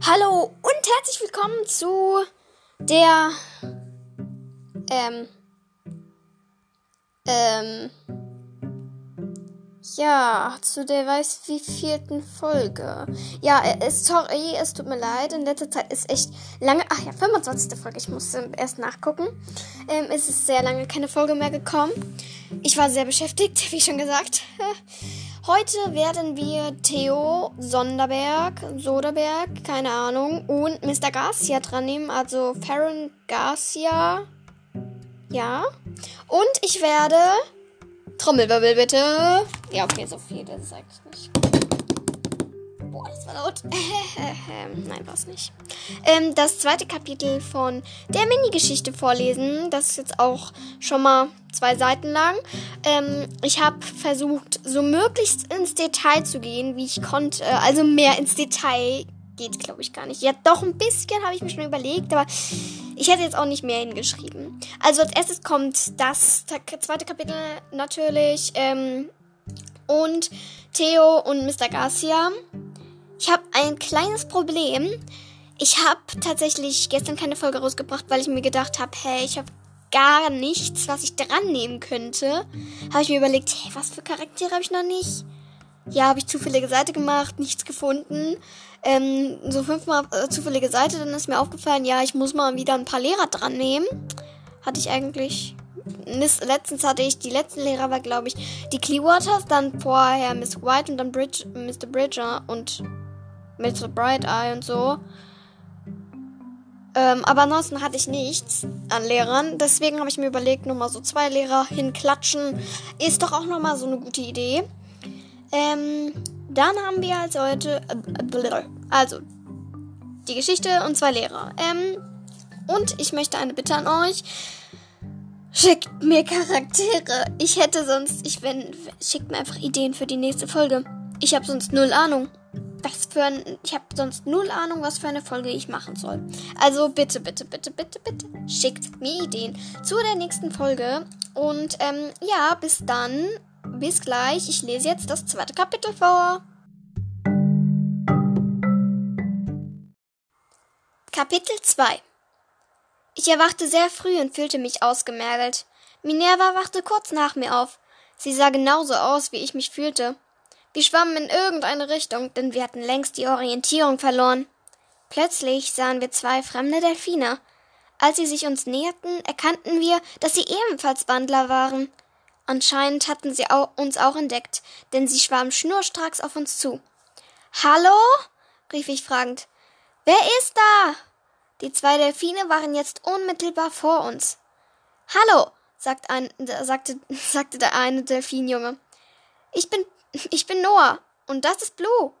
Hallo und herzlich willkommen zu der ähm ähm ja, zu der weiß wie vierten Folge. Ja, es, sorry, es tut mir leid. In letzter Zeit ist echt lange. Ach ja, 25. Folge. Ich musste erst nachgucken. Ähm, es ist sehr lange keine Folge mehr gekommen. Ich war sehr beschäftigt, wie schon gesagt. Heute werden wir Theo Sonderberg, Soderberg, keine Ahnung, und Mr. Garcia dran nehmen, also Farron Garcia. Ja. Und ich werde. Trommelwirbel bitte. Ja, okay, so viel, das ist eigentlich nicht. Boah, das war laut. Nein, war es nicht. Ähm, das zweite Kapitel von der Mini-Geschichte vorlesen. Das ist jetzt auch schon mal zwei Seiten lang. Ähm, ich habe versucht, so möglichst ins Detail zu gehen, wie ich konnte. Also mehr ins Detail geht, glaube ich, gar nicht. Ja, doch ein bisschen habe ich mir schon überlegt, aber ich hätte jetzt auch nicht mehr hingeschrieben. Also als erstes kommt das zweite Kapitel natürlich. Ähm, und Theo und Mr. Garcia. Ich habe ein kleines Problem. Ich habe tatsächlich gestern keine Folge rausgebracht, weil ich mir gedacht habe, hey, ich habe gar nichts, was ich dran nehmen könnte. Habe ich mir überlegt, hey, was für Charaktere habe ich noch nicht? Ja, habe ich zufällige Seite gemacht, nichts gefunden. Ähm, so fünfmal äh, zufällige Seite, dann ist mir aufgefallen, ja, ich muss mal wieder ein paar Lehrer dran nehmen. Hatte ich eigentlich. Letztens hatte ich, die letzten Lehrer war, glaube ich, die Clearwaters, dann vorher Miss White und dann Bridge, Mr. Bridger und Mr. Bright Eye und so. Ähm, aber ansonsten hatte ich nichts an Lehrern. Deswegen habe ich mir überlegt, nochmal so zwei Lehrer hinklatschen. Ist doch auch nochmal so eine gute Idee. Ähm, dann haben wir als heute. Äh, also, die Geschichte und zwei Lehrer. Ähm, und ich möchte eine Bitte an euch. Schickt mir Charaktere. Ich hätte sonst. Ich wenn. Schickt mir einfach Ideen für die nächste Folge. Ich habe sonst null Ahnung was für ein. Ich habe sonst null Ahnung, was für eine Folge ich machen soll. Also bitte, bitte, bitte, bitte, bitte schickt mir Ideen zu der nächsten Folge. Und ähm, ja, bis dann. Bis gleich. Ich lese jetzt das zweite Kapitel vor. Kapitel 2 Ich erwachte sehr früh und fühlte mich ausgemergelt. Minerva wachte kurz nach mir auf. Sie sah genauso aus, wie ich mich fühlte. Wir schwammen in irgendeine Richtung, denn wir hatten längst die Orientierung verloren. Plötzlich sahen wir zwei fremde Delfine. Als sie sich uns näherten, erkannten wir, dass sie ebenfalls Wandler waren. Anscheinend hatten sie uns auch entdeckt, denn sie schwammen schnurstracks auf uns zu. Hallo? rief ich fragend. Wer ist da? Die zwei Delfine waren jetzt unmittelbar vor uns. Hallo, sagt ein, sagte, sagte der eine Delfinjunge. Ich bin ich bin Noah und das ist Blue.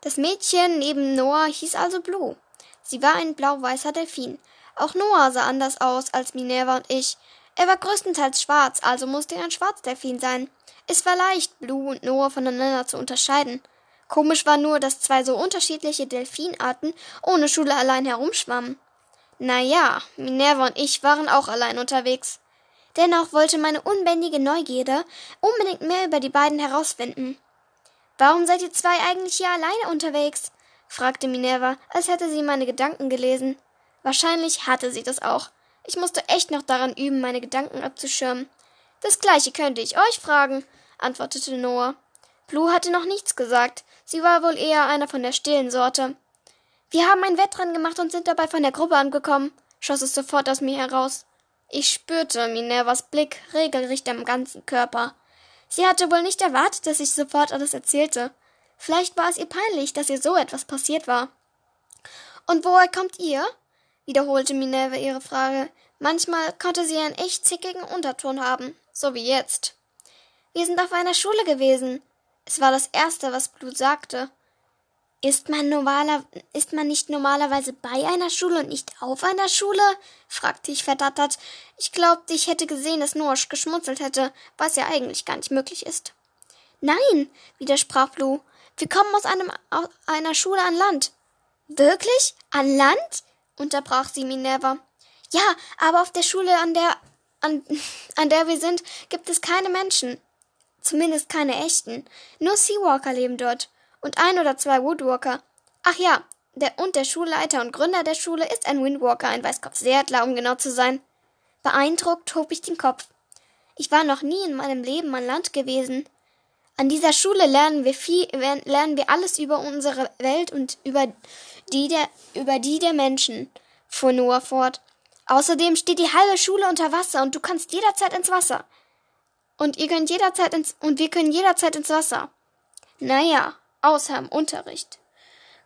Das Mädchen neben Noah hieß also Blue. Sie war ein blau-weißer Delfin. Auch Noah sah anders aus als Minerva und ich. Er war größtenteils schwarz, also musste er ein Schwarzdelfin sein. Es war leicht, Blue und Noah voneinander zu unterscheiden. Komisch war nur, dass zwei so unterschiedliche Delfinarten ohne Schule allein herumschwammen. Na ja, Minerva und ich waren auch allein unterwegs. Dennoch wollte meine unbändige Neugierde unbedingt mehr über die beiden herausfinden. Warum seid ihr zwei eigentlich hier alleine unterwegs? fragte Minerva, als hätte sie meine Gedanken gelesen. Wahrscheinlich hatte sie das auch. Ich musste echt noch daran üben, meine Gedanken abzuschirmen. Das gleiche könnte ich euch fragen, antwortete Noah. Blue hatte noch nichts gesagt. Sie war wohl eher einer von der stillen Sorte. Wir haben ein Wettrennen gemacht und sind dabei von der Gruppe angekommen, schoss es sofort aus mir heraus. Ich spürte Minervas Blick regelrecht am ganzen Körper. Sie hatte wohl nicht erwartet, dass ich sofort alles erzählte. Vielleicht war es ihr peinlich, dass ihr so etwas passiert war. Und woher kommt ihr? wiederholte Minerva ihre Frage. Manchmal konnte sie einen echt zickigen Unterton haben, so wie jetzt. Wir sind auf einer Schule gewesen. Es war das Erste, was Blut sagte. Ist man, normaler, ist man nicht normalerweise bei einer Schule und nicht auf einer Schule? fragte ich verdattert. Ich glaubte, ich hätte gesehen, dass Noah geschmunzelt hätte, was ja eigentlich gar nicht möglich ist. Nein, widersprach Blue. Wir kommen aus, einem, aus einer Schule an Land. Wirklich? An Land? unterbrach sie Minerva. Ja, aber auf der Schule, an der, an, an der wir sind, gibt es keine Menschen. Zumindest keine echten. Nur Seawalker leben dort und ein oder zwei Woodwalker. Ach ja, der, und der Schulleiter und Gründer der Schule ist ein Windwalker, ein Weißkopfseeadler, um genau zu sein. Beeindruckt hob ich den Kopf. Ich war noch nie in meinem Leben an Land gewesen. An dieser Schule lernen wir viel, lernen wir alles über unsere Welt und über die der, über die der Menschen, fuhr Noah fort. Außerdem steht die halbe Schule unter Wasser und du kannst jederzeit ins Wasser. Und ihr könnt jederzeit ins, und wir können jederzeit ins Wasser. Naja, außer im Unterricht.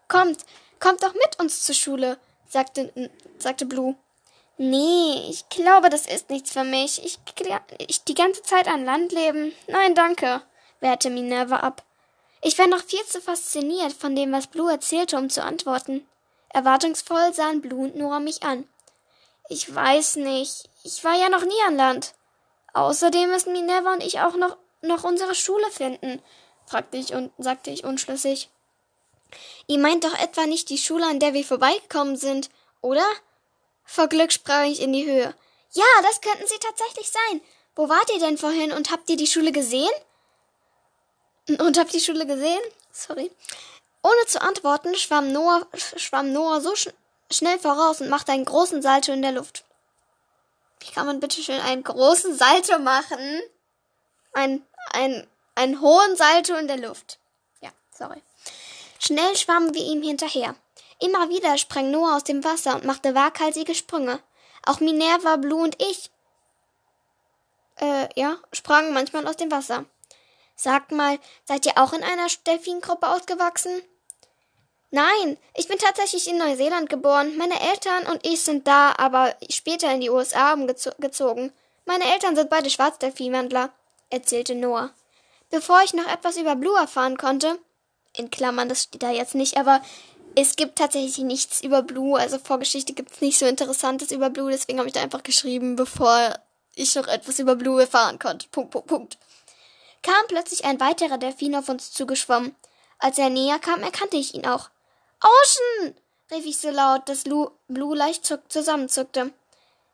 Kommt, kommt doch mit uns zur Schule, sagte, sagte Blue. Nee, ich glaube, das ist nichts für mich. Ich, ich die ganze Zeit an Land leben. Nein, danke, wehrte Minerva ab. Ich war noch viel zu fasziniert von dem, was Blue erzählte, um zu antworten. Erwartungsvoll sahen Blue und Nora mich an. Ich weiß nicht. Ich war ja noch nie an Land. Außerdem müssen Minerva und ich auch noch, noch unsere Schule finden, fragte ich und sagte ich unschlüssig. Ihr meint doch etwa nicht die Schule, an der wir vorbeigekommen sind, oder? Vor Glück sprang ich in die Höhe. Ja, das könnten sie tatsächlich sein. Wo wart ihr denn vorhin und habt ihr die Schule gesehen? Und habt die Schule gesehen? Sorry. Ohne zu antworten, schwamm Noah, schwamm Noah so sch schnell voraus und machte einen großen Salto in der Luft. Wie kann man bitte schön einen großen Salto machen? Ein, ein, einen hohen Salto in der Luft. Ja, sorry. Schnell schwammen wir ihm hinterher. Immer wieder sprang Noah aus dem Wasser und machte waghalsige Sprünge. Auch Minerva, Blue und ich, äh, ja, sprangen manchmal aus dem Wasser. Sagt mal, seid ihr auch in einer Delfingruppe ausgewachsen? Nein, ich bin tatsächlich in Neuseeland geboren. Meine Eltern und ich sind da, aber später in die USA umgezogen. Meine Eltern sind beide Schwarzdelfinwandler, erzählte Noah. Bevor ich noch etwas über Blue erfahren konnte, in Klammern, das steht da jetzt nicht, aber es gibt tatsächlich nichts über Blue, also Vorgeschichte gibt es nicht so Interessantes über Blue, deswegen habe ich da einfach geschrieben, bevor ich noch etwas über Blue erfahren konnte. Punkt, Punkt, Punkt. Kam plötzlich ein weiterer Delfin auf uns zugeschwommen. Als er näher kam, erkannte ich ihn auch. Ocean! rief ich so laut, dass Lu Blue leicht zusammenzuckte.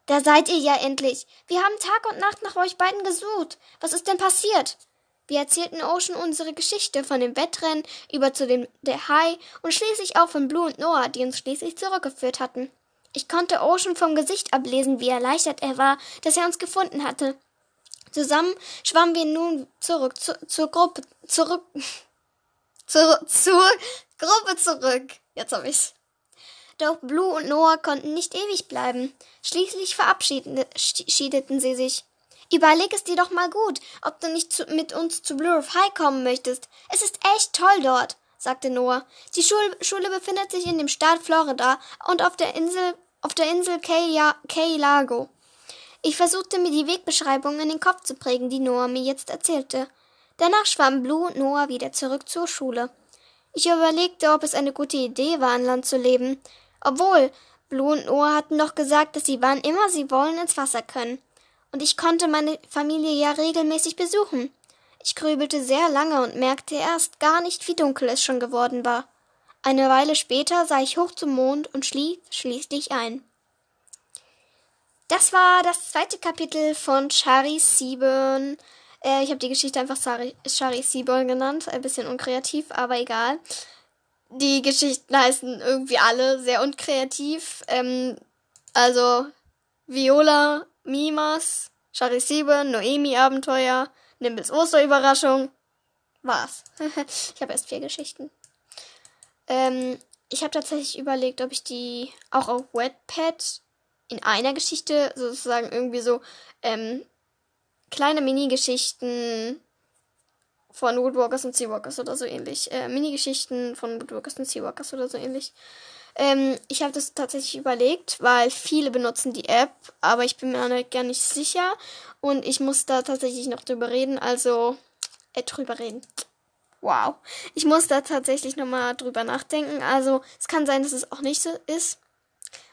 Da seid ihr ja endlich. Wir haben Tag und Nacht nach euch beiden gesucht. Was ist denn passiert? Wir erzählten Ocean unsere Geschichte von dem Wettrennen über zu dem der Hai und schließlich auch von Blue und Noah, die uns schließlich zurückgeführt hatten. Ich konnte Ocean vom Gesicht ablesen, wie erleichtert er war, dass er uns gefunden hatte. Zusammen schwammen wir nun zurück zu, zur Gruppe zurück zur, zur Gruppe zurück. Jetzt hab ich's. Doch Blue und Noah konnten nicht ewig bleiben. Schließlich verabschiedeten sie sich. Überleg es dir doch mal gut, ob du nicht zu, mit uns zu Blue of High kommen möchtest. Es ist echt toll dort, sagte Noah. Die Schul Schule befindet sich in dem Staat Florida und auf der Insel, auf der Insel Key Lago. Ich versuchte mir die Wegbeschreibung in den Kopf zu prägen, die Noah mir jetzt erzählte. Danach schwammen Blue und Noah wieder zurück zur Schule. Ich überlegte, ob es eine gute Idee war, an Land zu leben. Obwohl, Blue und Noah hatten doch gesagt, dass sie wann immer sie wollen ins Wasser können. Und ich konnte meine Familie ja regelmäßig besuchen. Ich grübelte sehr lange und merkte erst gar nicht, wie dunkel es schon geworden war. Eine Weile später sah ich hoch zum Mond und schlief schließlich ein. Das war das zweite Kapitel von Shari Sieben. Äh, ich habe die Geschichte einfach Shari, Shari Seaborn genannt. Ein bisschen unkreativ, aber egal. Die Geschichten heißen irgendwie alle sehr unkreativ. Ähm, also Viola, Mimas, Shari Sieben, Noemi Abenteuer, Nimbles Osterüberraschung. War's. ich habe erst vier Geschichten. Ähm, ich habe tatsächlich überlegt, ob ich die auch auf Wetpad in einer Geschichte sozusagen irgendwie so ähm, kleine Mini-Geschichten von Woodwalkers und Seawalkers oder so ähnlich. Äh, Mini-Geschichten von Woodwalkers und Seawalkers oder so ähnlich. Ähm, ich habe das tatsächlich überlegt, weil viele benutzen die App, aber ich bin mir gar nicht sicher und ich muss da tatsächlich noch drüber reden, also äh, drüber reden. Wow. Ich muss da tatsächlich nochmal drüber nachdenken. Also es kann sein, dass es auch nicht so ist.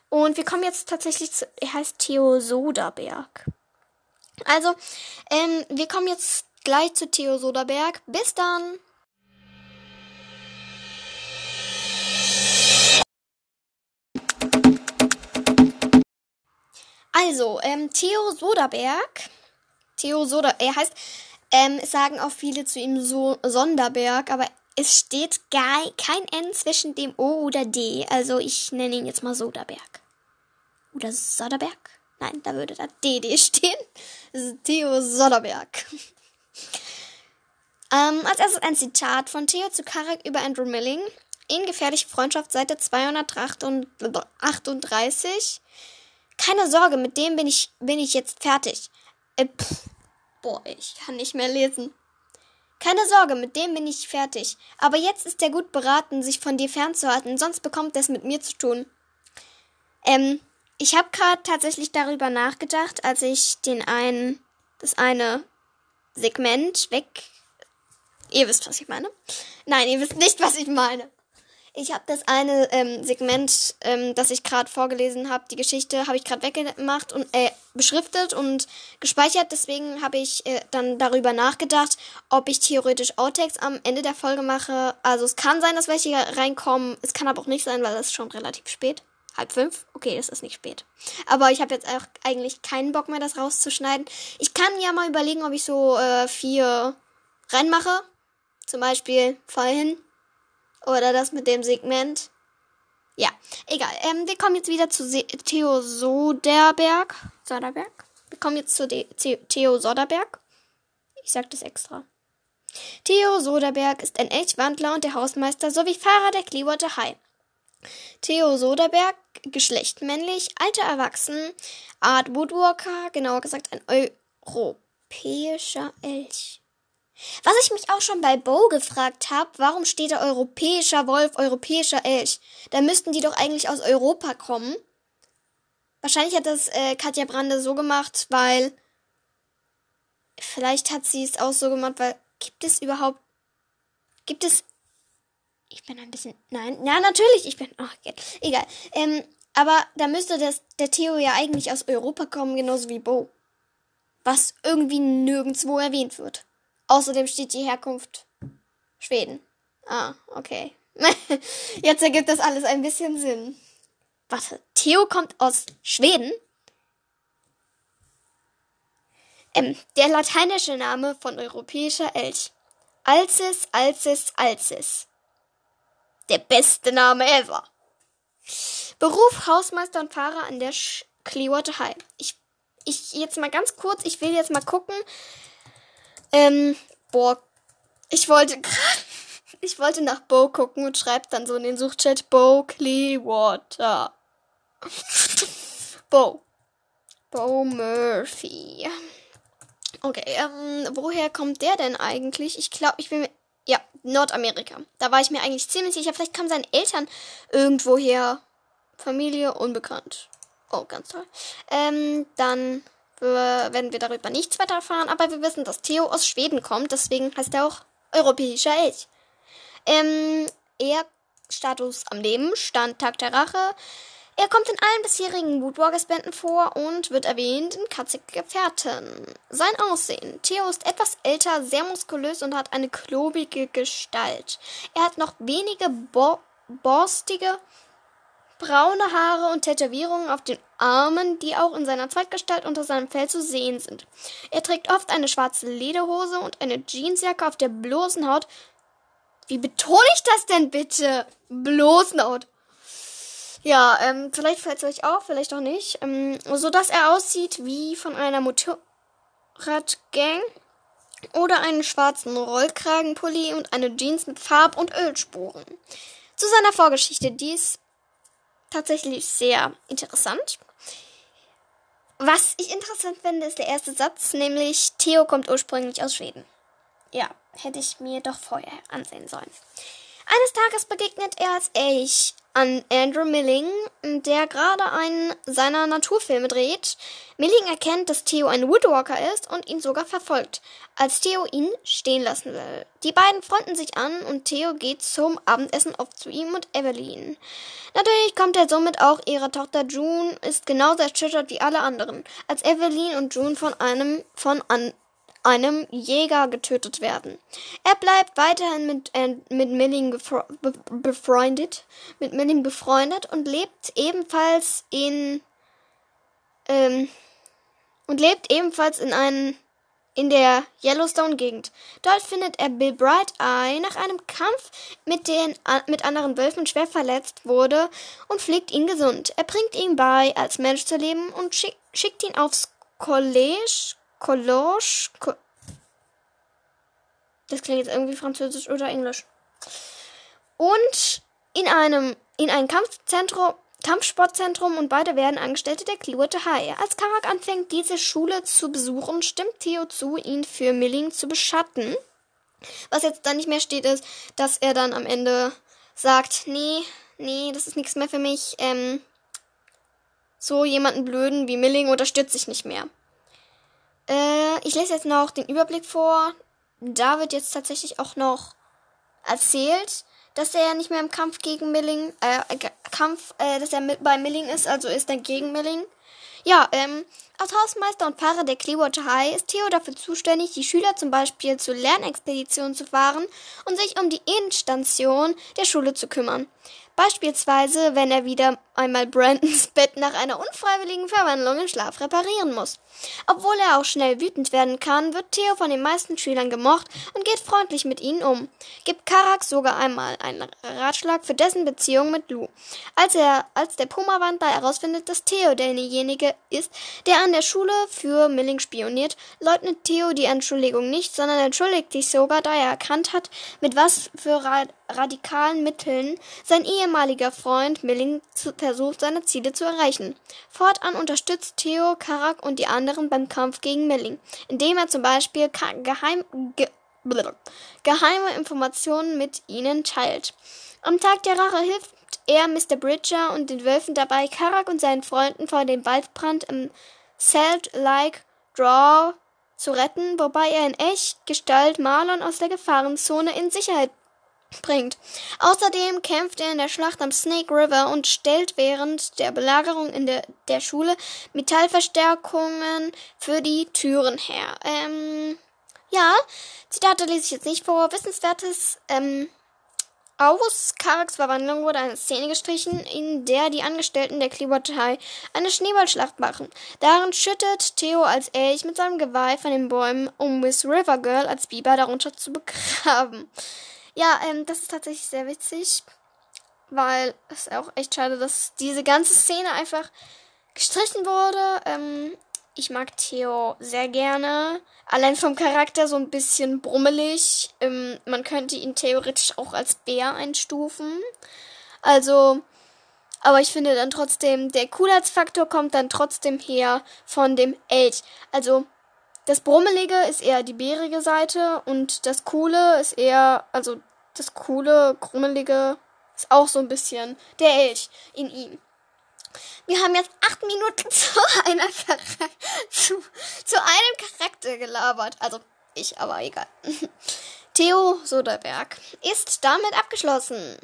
Und wir kommen jetzt tatsächlich zu, er heißt Theo Soderberg. Also, ähm, wir kommen jetzt gleich zu Theo Soderberg. Bis dann! Also, ähm, Theo Soderberg. Theo Soder, er heißt, ähm, sagen auch viele zu ihm so Sonderberg, aber es steht gar kein N zwischen dem O oder D. Also ich nenne ihn jetzt mal Soderberg. Oder Soderberg? Nein, da würde da DD stehen. Theo Soderberg. ähm, als erstes ein Zitat von Theo zu Karek über Andrew Milling. In Gefährliche Freundschaft, Seite 238. Keine Sorge, mit dem bin ich, bin ich jetzt fertig. Äh, pff, boah, ich kann nicht mehr lesen. Keine Sorge, mit dem bin ich fertig. Aber jetzt ist er gut beraten, sich von dir fernzuhalten, sonst bekommt er es mit mir zu tun. Ähm, ich habe gerade tatsächlich darüber nachgedacht, als ich den einen, das eine Segment weg. Ihr wisst, was ich meine. Nein, ihr wisst nicht, was ich meine. Ich habe das eine ähm, Segment, ähm, das ich gerade vorgelesen habe, die Geschichte, habe ich gerade weggemacht und äh, beschriftet und gespeichert. Deswegen habe ich äh, dann darüber nachgedacht, ob ich theoretisch Outtakes am Ende der Folge mache. Also es kann sein, dass welche reinkommen. Es kann aber auch nicht sein, weil es schon relativ spät. Halb fünf? Okay, es ist nicht spät. Aber ich habe jetzt auch eigentlich keinen Bock mehr, das rauszuschneiden. Ich kann ja mal überlegen, ob ich so äh, vier reinmache. Zum Beispiel vorhin. Oder das mit dem Segment. Ja, egal. Ähm, wir kommen jetzt wieder zu Se Theo Soderberg. Soderberg? Wir kommen jetzt zu De Theo Soderberg. Ich sag das extra. Theo Soderberg ist ein Elchwandler und der Hausmeister sowie Fahrer der Clearwater High. Theo Soderberg, Geschlecht männlich, Alter erwachsen, Art Woodwalker, genauer gesagt ein europäischer Elch. Was ich mich auch schon bei Bo gefragt habe, warum steht da europäischer Wolf, europäischer Elch? Da müssten die doch eigentlich aus Europa kommen. Wahrscheinlich hat das äh, Katja Brande so gemacht, weil vielleicht hat sie es auch so gemacht, weil gibt es überhaupt gibt es ich bin ein bisschen nein, ja natürlich, ich bin ach, okay. egal. Ähm, aber da müsste das der Theo ja eigentlich aus Europa kommen, genauso wie Bo. Was irgendwie nirgendwo erwähnt wird. Außerdem steht die Herkunft Schweden. Ah, okay. Jetzt ergibt das alles ein bisschen Sinn. Warte, Theo kommt aus Schweden? Ähm, der lateinische Name von europäischer Elch. Alcis, Alcis, Alcis. Der beste Name ever. Beruf Hausmeister und Fahrer an der Sch Clearwater High. Ich, ich jetzt mal ganz kurz, ich will jetzt mal gucken, ähm, boah, ich wollte ich wollte nach Bo gucken und schreibt dann so in den Suchchat Bo Clearwater. Bo. Bo Murphy. Okay, ähm, woher kommt der denn eigentlich? Ich glaube, ich bin mir. Ja, Nordamerika. Da war ich mir eigentlich ziemlich sicher. Vielleicht kamen seine Eltern irgendwo her. Familie unbekannt. Oh, ganz toll. Ähm, dann werden wir darüber nichts weiter erfahren, aber wir wissen, dass Theo aus Schweden kommt, deswegen heißt er auch europäischer Elch. Ähm, er Status am Leben, Stand Tag der Rache. Er kommt in allen bisherigen Woodwalkers-Bänden vor und wird erwähnt in Katzige Gefährten. Sein Aussehen. Theo ist etwas älter, sehr muskulös und hat eine klobige Gestalt. Er hat noch wenige bo borstige braune Haare und Tätowierungen auf den Armen, die auch in seiner Zweitgestalt unter seinem Fell zu sehen sind. Er trägt oft eine schwarze Lederhose und eine Jeansjacke auf der bloßen Haut. Wie betone ich das denn bitte? Bloßen Haut. Ja, ähm, vielleicht fällt es euch auf, vielleicht auch nicht. Ähm, so dass er aussieht wie von einer Motorradgang oder einen schwarzen Rollkragenpulli und eine Jeans mit Farb- und Ölspuren. Zu seiner Vorgeschichte. Dies tatsächlich sehr interessant. Was ich interessant finde, ist der erste Satz, nämlich Theo kommt ursprünglich aus Schweden. Ja, hätte ich mir doch vorher ansehen sollen. Eines Tages begegnet er als Elch an Andrew Milling, der gerade einen seiner Naturfilme dreht. Milling erkennt, dass Theo ein Woodwalker ist und ihn sogar verfolgt, als Theo ihn stehen lassen will. Die beiden freunden sich an und Theo geht zum Abendessen oft zu ihm und Evelyn. Natürlich kommt er somit auch ihre Tochter June, ist genauso erschüttert wie alle anderen, als Evelyn und June von einem von an einem Jäger getötet werden. Er bleibt weiterhin mit, äh, mit Milling be befreundet, mit Milling befreundet und lebt ebenfalls in ähm, und lebt ebenfalls in einem in der Yellowstone-Gegend. Dort findet er Bill Bright Eye nach einem Kampf mit, den, mit anderen Wölfen schwer verletzt wurde und pflegt ihn gesund. Er bringt ihm bei, als Mensch zu leben und schick, schickt ihn aufs College, College, Co das klingt jetzt irgendwie französisch oder englisch. Und in einem, in ein Kampfzentrum, Kampfsportzentrum und beide werden Angestellte der Clearwater High. Als Karak anfängt, diese Schule zu besuchen, stimmt Theo zu, ihn für Milling zu beschatten. Was jetzt dann nicht mehr steht, ist, dass er dann am Ende sagt, nee, nee, das ist nichts mehr für mich. Ähm, so jemanden blöden wie Milling unterstütze ich nicht mehr. Äh, ich lese jetzt noch den Überblick vor. Da wird jetzt tatsächlich auch noch erzählt, dass er ja nicht mehr im Kampf gegen Milling, äh, Kampf, äh, dass er mit bei Milling ist, also ist er gegen Milling. Ja, ähm, als Hausmeister und Pfarrer der Clearwater High ist Theo dafür zuständig, die Schüler zum Beispiel zu Lernexpeditionen zu fahren und sich um die Endstation der Schule zu kümmern. Beispielsweise, wenn er wieder einmal Brandons Bett nach einer unfreiwilligen Verwandlung in Schlaf reparieren muss. Obwohl er auch schnell wütend werden kann, wird Theo von den meisten Schülern gemocht und geht freundlich mit ihnen um. Gibt Karak sogar einmal einen Ratschlag für dessen Beziehung mit Lou. Als er, als der Puma-Wandler herausfindet, dass Theo derjenige ist, der an der Schule für Milling spioniert, leugnet Theo die Entschuldigung nicht, sondern entschuldigt sich sogar, da er erkannt hat, mit was für radikalen Mitteln sein ehemaliger Freund Milling versucht, seine Ziele zu erreichen. Fortan unterstützt Theo Karak und die anderen beim Kampf gegen Milling, indem er zum Beispiel geheim, ge geheime Informationen mit ihnen teilt. Am Tag der Rache hilft er Mr. Bridger und den Wölfen dabei, Karak und seinen Freunden vor dem Waldbrand im Salt Lake Draw zu retten, wobei er in echt Gestalt Marlon aus der Gefahrenzone in Sicherheit bringt. Außerdem kämpft er in der Schlacht am Snake River und stellt während der Belagerung in der, der Schule Metallverstärkungen für die Türen her. Ähm, ja, Zitate lese ich jetzt nicht vor. Wissenswertes, ähm, aus Karaks Verwandlung wurde eine Szene gestrichen, in der die Angestellten der High eine Schneeballschlacht machen. Darin schüttet Theo als Elch mit seinem Geweih von den Bäumen, um Miss River Girl als Biber darunter zu begraben. Ja, ähm, das ist tatsächlich sehr witzig, weil es auch echt schade, dass diese ganze Szene einfach gestrichen wurde. Ähm, ich mag Theo sehr gerne. Allein vom Charakter so ein bisschen brummelig. Ähm, man könnte ihn theoretisch auch als Bär einstufen. Also, aber ich finde dann trotzdem, der Coolheitsfaktor kommt dann trotzdem her von dem Elch. Also, das Brummelige ist eher die bärige Seite und das Coole ist eher, also das Coole, Krummelige ist auch so ein bisschen der Elch in ihm. Wir haben jetzt acht Minuten zu, einer zu, zu einem Charakter gelabert. Also ich, aber egal. Theo Soderberg ist damit abgeschlossen.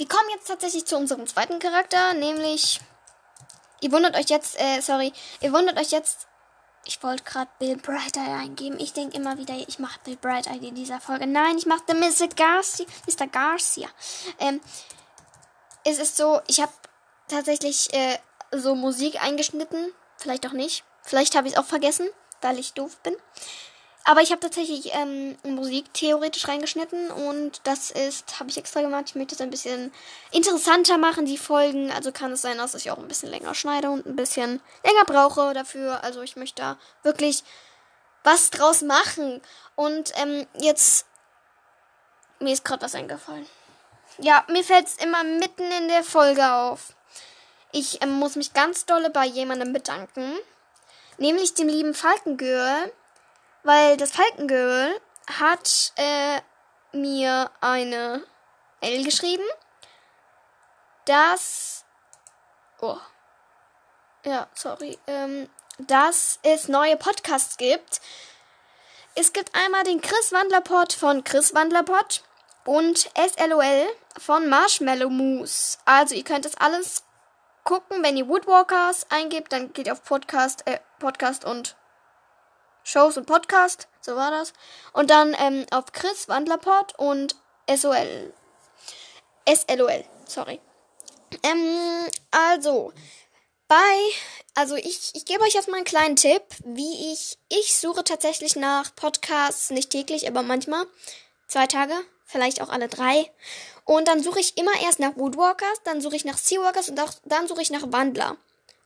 Wir kommen jetzt tatsächlich zu unserem zweiten Charakter, nämlich. Ihr wundert euch jetzt, äh, sorry, ihr wundert euch jetzt. Ich wollte gerade Bill Bright Eye eingeben. Ich denke immer wieder, ich mache Bill Bright Eye in dieser Folge. Nein, ich mache Mr. Garcia. Mr. Garcia. Ähm, es ist so, ich habe tatsächlich äh, so Musik eingeschnitten. Vielleicht auch nicht. Vielleicht habe ich es auch vergessen, weil ich doof bin. Aber ich habe tatsächlich ähm, Musik theoretisch reingeschnitten und das ist, habe ich extra gemacht. Ich möchte es ein bisschen interessanter machen, die Folgen. Also kann es sein, dass ich auch ein bisschen länger schneide und ein bisschen länger brauche dafür. Also ich möchte da wirklich was draus machen. Und ähm, jetzt, mir ist gerade was eingefallen. Ja, mir fällt es immer mitten in der Folge auf. Ich ähm, muss mich ganz dolle bei jemandem bedanken. Nämlich dem lieben Falkengirl weil das Falkengirl hat äh, mir eine L geschrieben, dass. Oh. Ja, sorry. Ähm, dass es neue Podcasts gibt. Es gibt einmal den Chris Wandlerpod von Chris Wandlerpod und SLOL von Marshmallow Moose. Also ihr könnt das alles gucken, wenn ihr Woodwalkers eingebt, dann geht ihr auf Podcast, äh, Podcast und Shows und Podcast, so war das. Und dann ähm, auf Chris Wandlerpod und SOL SLOL, sorry. Ähm, also, bei, also ich, ich gebe euch jetzt mal einen kleinen Tipp, wie ich, ich suche tatsächlich nach Podcasts, nicht täglich, aber manchmal, zwei Tage, vielleicht auch alle drei. Und dann suche ich immer erst nach Woodwalkers, dann suche ich nach Seawalkers und auch, dann suche ich nach Wandler.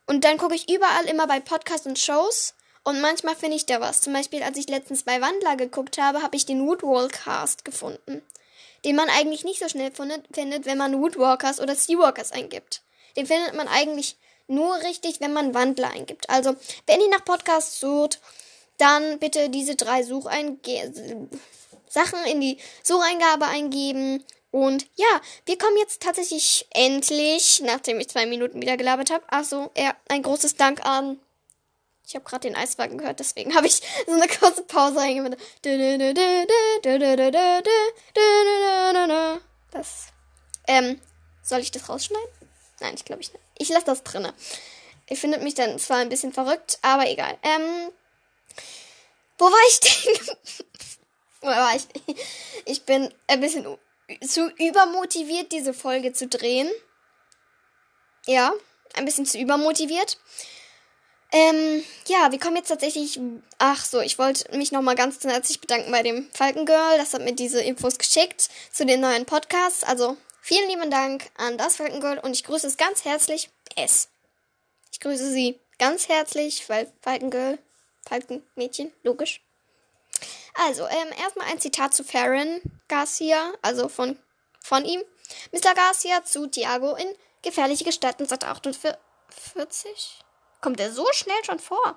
Und dann gucke ich überall immer bei Podcasts und Shows und manchmal finde ich da was. Zum Beispiel, als ich letztens bei Wandler geguckt habe, habe ich den Woodwalkcast gefunden. Den man eigentlich nicht so schnell findet, wenn man Woodwalkers oder Seawalkers eingibt. Den findet man eigentlich nur richtig, wenn man Wandler eingibt. Also, wenn ihr nach Podcasts sucht, dann bitte diese drei Sucheinge Sachen in die Sucheingabe eingeben. Und ja, wir kommen jetzt tatsächlich endlich, nachdem ich zwei Minuten wieder gelabert habe. Achso, ja, ein großes Dank an. Ich habe gerade den Eiswagen gehört, deswegen habe ich so eine kurze Pause eingemacht. Das. Ähm, soll ich das rausschneiden? Nein, ich glaube ich nicht. Ich lasse das drinne. Ihr findet mich dann zwar ein bisschen verrückt, aber egal. Ähm, wo war ich denn? wo war ich? Ich bin ein bisschen zu übermotiviert, diese Folge zu drehen. Ja, ein bisschen zu übermotiviert. Ähm, ja, wir kommen jetzt tatsächlich. Ach so, ich wollte mich nochmal ganz herzlich bedanken bei dem Falkengirl. Das hat mir diese Infos geschickt zu den neuen Podcasts. Also vielen lieben Dank an das Falkengirl und ich grüße es ganz herzlich. S. Ich grüße sie ganz herzlich, weil Falkengirl, Falkenmädchen, logisch. Also, ähm, erstmal ein Zitat zu Farron Garcia, also von, von ihm. Mr. Garcia zu Thiago in Gefährliche Gestalten seit 48. Kommt er so schnell schon vor?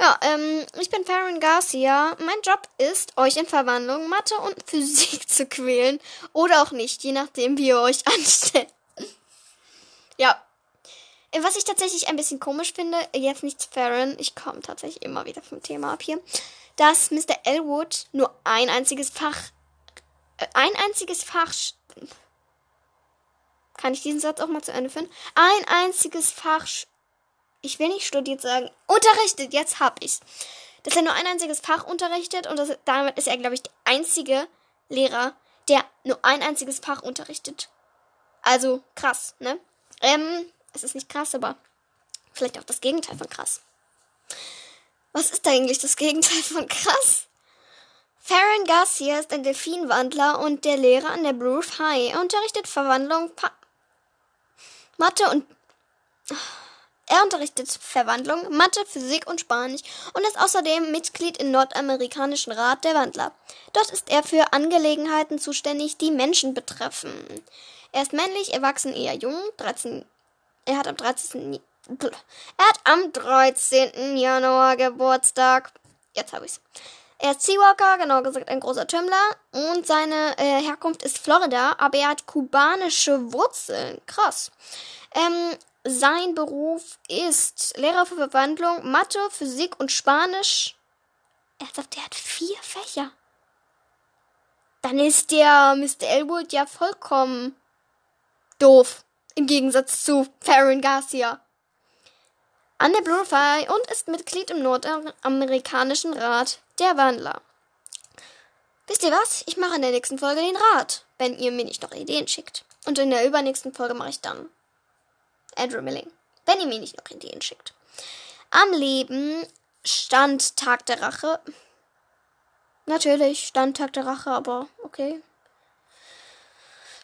Ja, ähm, ich bin Farron Garcia. Mein Job ist, euch in Verwandlung, Mathe und Physik zu quälen. Oder auch nicht, je nachdem, wie ihr euch anstellt. ja. Was ich tatsächlich ein bisschen komisch finde, jetzt nicht Farron, ich komme tatsächlich immer wieder vom Thema ab hier dass Mr. Elwood nur ein einziges Fach, äh, ein einziges Fach, kann ich diesen Satz auch mal zu Ende führen? Ein einziges Fach, ich will nicht studiert sagen, unterrichtet, jetzt hab ich's. Dass er nur ein einziges Fach unterrichtet und das, damit ist er, glaube ich, der einzige Lehrer, der nur ein einziges Fach unterrichtet. Also krass, ne? Ähm, es ist nicht krass, aber vielleicht auch das Gegenteil von krass. Was ist eigentlich das Gegenteil von krass? Farron Garcia ist ein Delfinwandler und der Lehrer an der Bruce High. Er unterrichtet Verwandlung, pa Mathe und er unterrichtet Verwandlung, Mathe, Physik und Spanisch und ist außerdem Mitglied im nordamerikanischen Rat der Wandler. Dort ist er für Angelegenheiten zuständig, die Menschen betreffen. Er ist männlich, erwachsen, eher jung, 13, er hat am 13. Er hat am 13. Januar Geburtstag. Jetzt habe ich's. Er ist Seawalker, genau gesagt ein großer Tümmler. Und seine äh, Herkunft ist Florida, aber er hat kubanische Wurzeln. Krass. Ähm, sein Beruf ist Lehrer für Verwandlung, Mathe, Physik und Spanisch. Er sagt, er hat vier Fächer. Dann ist der Mr. Elwood ja vollkommen doof. Im Gegensatz zu Farron Garcia an der Bluefy und ist Mitglied im nordamerikanischen Rat der Wandler. Wisst ihr was? Ich mache in der nächsten Folge den Rat, wenn ihr mir nicht noch Ideen schickt. Und in der übernächsten Folge mache ich dann Andrew Milling, wenn ihr mir nicht noch Ideen schickt. Am Leben stand Tag der Rache. Natürlich stand Tag der Rache, aber okay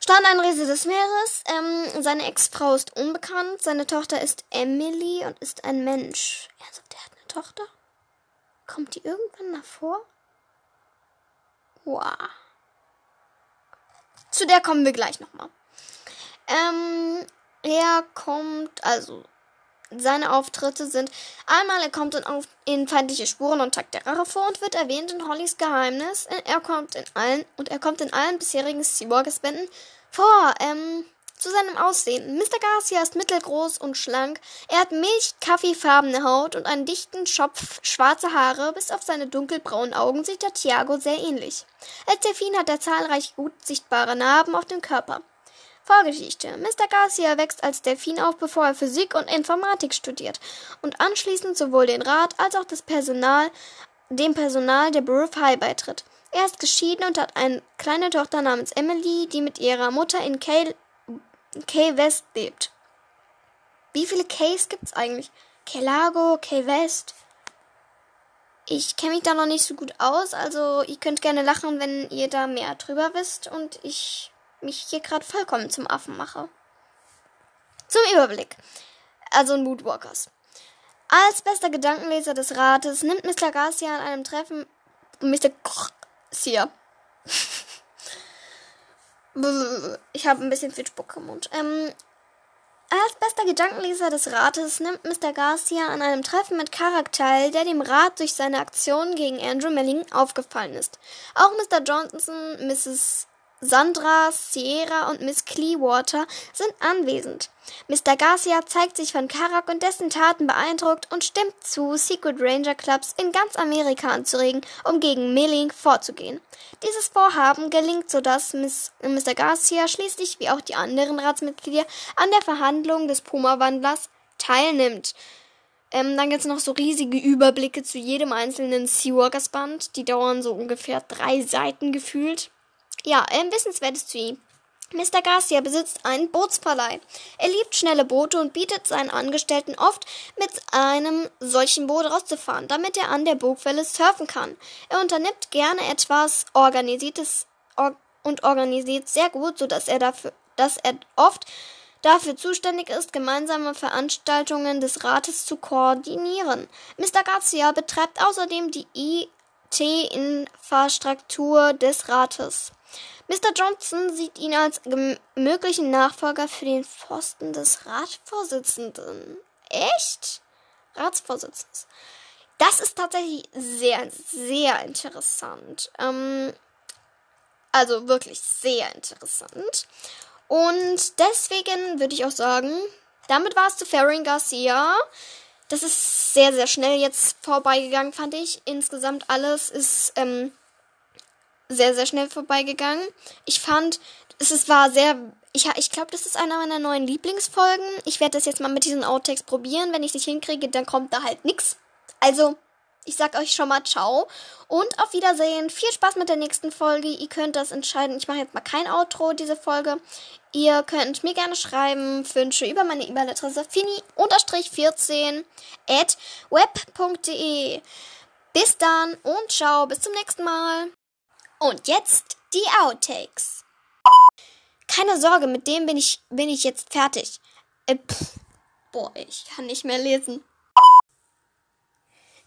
stand ein Riese des Meeres. Ähm, seine Ex-Frau ist unbekannt. Seine Tochter ist Emily und ist ein Mensch. Er sagt, er hat eine Tochter. Kommt die irgendwann davor? Wow. Zu der kommen wir gleich nochmal. Ähm, er kommt, also seine Auftritte sind einmal, er kommt in, auf, in feindliche Spuren und Tag der Rache vor und wird erwähnt in Hollys Geheimnis. Er kommt in allen und er kommt in allen bisherigen Seawalkers-Bänden vor. Ähm, zu seinem Aussehen. Mr. Garcia ist mittelgroß und schlank. Er hat milch-kaffeefarbene Haut und einen dichten Schopf, schwarze Haare. Bis auf seine dunkelbraunen Augen sieht er Thiago sehr ähnlich. Als Delfin hat er zahlreiche gut sichtbare Narben auf dem Körper. Vorgeschichte. Mr. Garcia wächst als Delfin auf, bevor er Physik und Informatik studiert und anschließend sowohl den Rat als auch das Personal, dem Personal der Borough High beitritt. Er ist geschieden und hat eine kleine Tochter namens Emily, die mit ihrer Mutter in Kay, Kay West lebt. Wie viele Kays gibt's eigentlich? Kay Lago, Kay West. Ich kenne mich da noch nicht so gut aus, also ihr könnt gerne lachen, wenn ihr da mehr drüber wisst und ich mich hier gerade vollkommen zum Affen mache. Zum Überblick. Also Moodwalkers. Als bester Gedankenleser des Rates nimmt Mr. Garcia an einem Treffen Mr. Garcia. ich habe ein bisschen viel Spuck im Mund. Ähm, als bester Gedankenleser des Rates nimmt Mr. Garcia an einem Treffen mit Karak teil, der dem Rat durch seine Aktion gegen Andrew Melling aufgefallen ist. Auch Mr. Johnson, Mrs. Sandra, Sierra und Miss Clearwater sind anwesend. Mr. Garcia zeigt sich von Karak und dessen Taten beeindruckt und stimmt zu, Secret Ranger Clubs in ganz Amerika anzuregen, um gegen Milling vorzugehen. Dieses Vorhaben gelingt, sodass Miss, Mr. Garcia schließlich wie auch die anderen Ratsmitglieder an der Verhandlung des Puma-Wandlers teilnimmt. Ähm, dann es noch so riesige Überblicke zu jedem einzelnen Seawalkers Band. Die dauern so ungefähr drei Seiten gefühlt. Ja, ähm, Wissenswertes zu ihm. Mr. Garcia besitzt einen Bootsverleih. Er liebt schnelle Boote und bietet seinen Angestellten oft, mit einem solchen Boot rauszufahren, damit er an der Burgwelle surfen kann. Er unternimmt gerne etwas Organisiertes or und organisiert sehr gut, sodass er dafür, dass er oft dafür zuständig ist, gemeinsame Veranstaltungen des Rates zu koordinieren. Mr. Garcia betreibt außerdem die IT-Infrastruktur des Rates. Mr. Johnson sieht ihn als möglichen Nachfolger für den Pfosten des Ratsvorsitzenden. Echt? Ratsvorsitzenden. Das ist tatsächlich sehr, sehr interessant. Ähm, also wirklich sehr interessant. Und deswegen würde ich auch sagen, damit war es zu Faring Garcia. Das ist sehr, sehr schnell jetzt vorbeigegangen, fand ich. Insgesamt alles ist ähm, sehr, sehr schnell vorbeigegangen. Ich fand, es war sehr. Ich, ich glaube, das ist einer meiner neuen Lieblingsfolgen. Ich werde das jetzt mal mit diesen Outtakes probieren. Wenn ich es nicht hinkriege, dann kommt da halt nichts. Also, ich sag euch schon mal ciao und auf Wiedersehen. Viel Spaß mit der nächsten Folge. Ihr könnt das entscheiden. Ich mache jetzt mal kein Outro diese Folge. Ihr könnt mir gerne schreiben, Wünsche über meine E-Mail-Adresse fini-14 at web.de. Bis dann und ciao, bis zum nächsten Mal. Und jetzt die Outtakes. Keine Sorge, mit dem bin ich, bin ich jetzt fertig. Äh, pff, boah, ich kann nicht mehr lesen.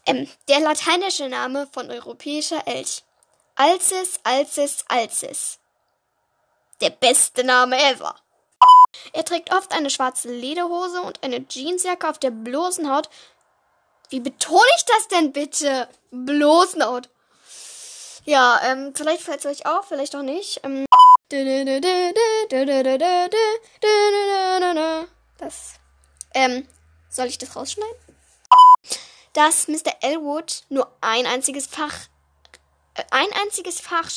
Ähm, der lateinische Name von europäischer Elch. Alcis, Alcis, Alcis. Der beste Name ever. Er trägt oft eine schwarze Lederhose und eine Jeansjacke auf der bloßen Haut. Wie betone ich das denn bitte? Bloßen Haut. Ja, ähm, vielleicht fällt es euch auf, vielleicht auch nicht. Ähm, das. Ähm, soll ich das rausschneiden? Dass Mr. Elwood nur ein einziges Fach. Äh, ein einziges Fach.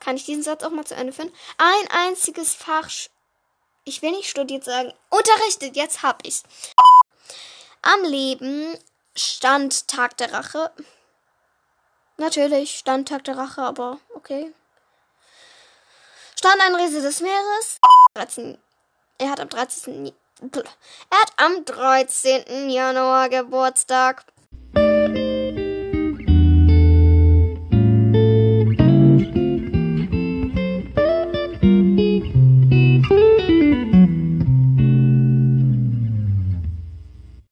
Kann ich diesen Satz auch mal zu Ende führen? Ein einziges Fach. Ich will nicht studiert sagen. Unterrichtet, jetzt hab ich's. Am Leben stand Tag der Rache. Natürlich, stand Tag der Rache, aber okay. Stand ein Riese des Meeres. 13, er hat am 13. Er hat am 13. Januar Geburtstag.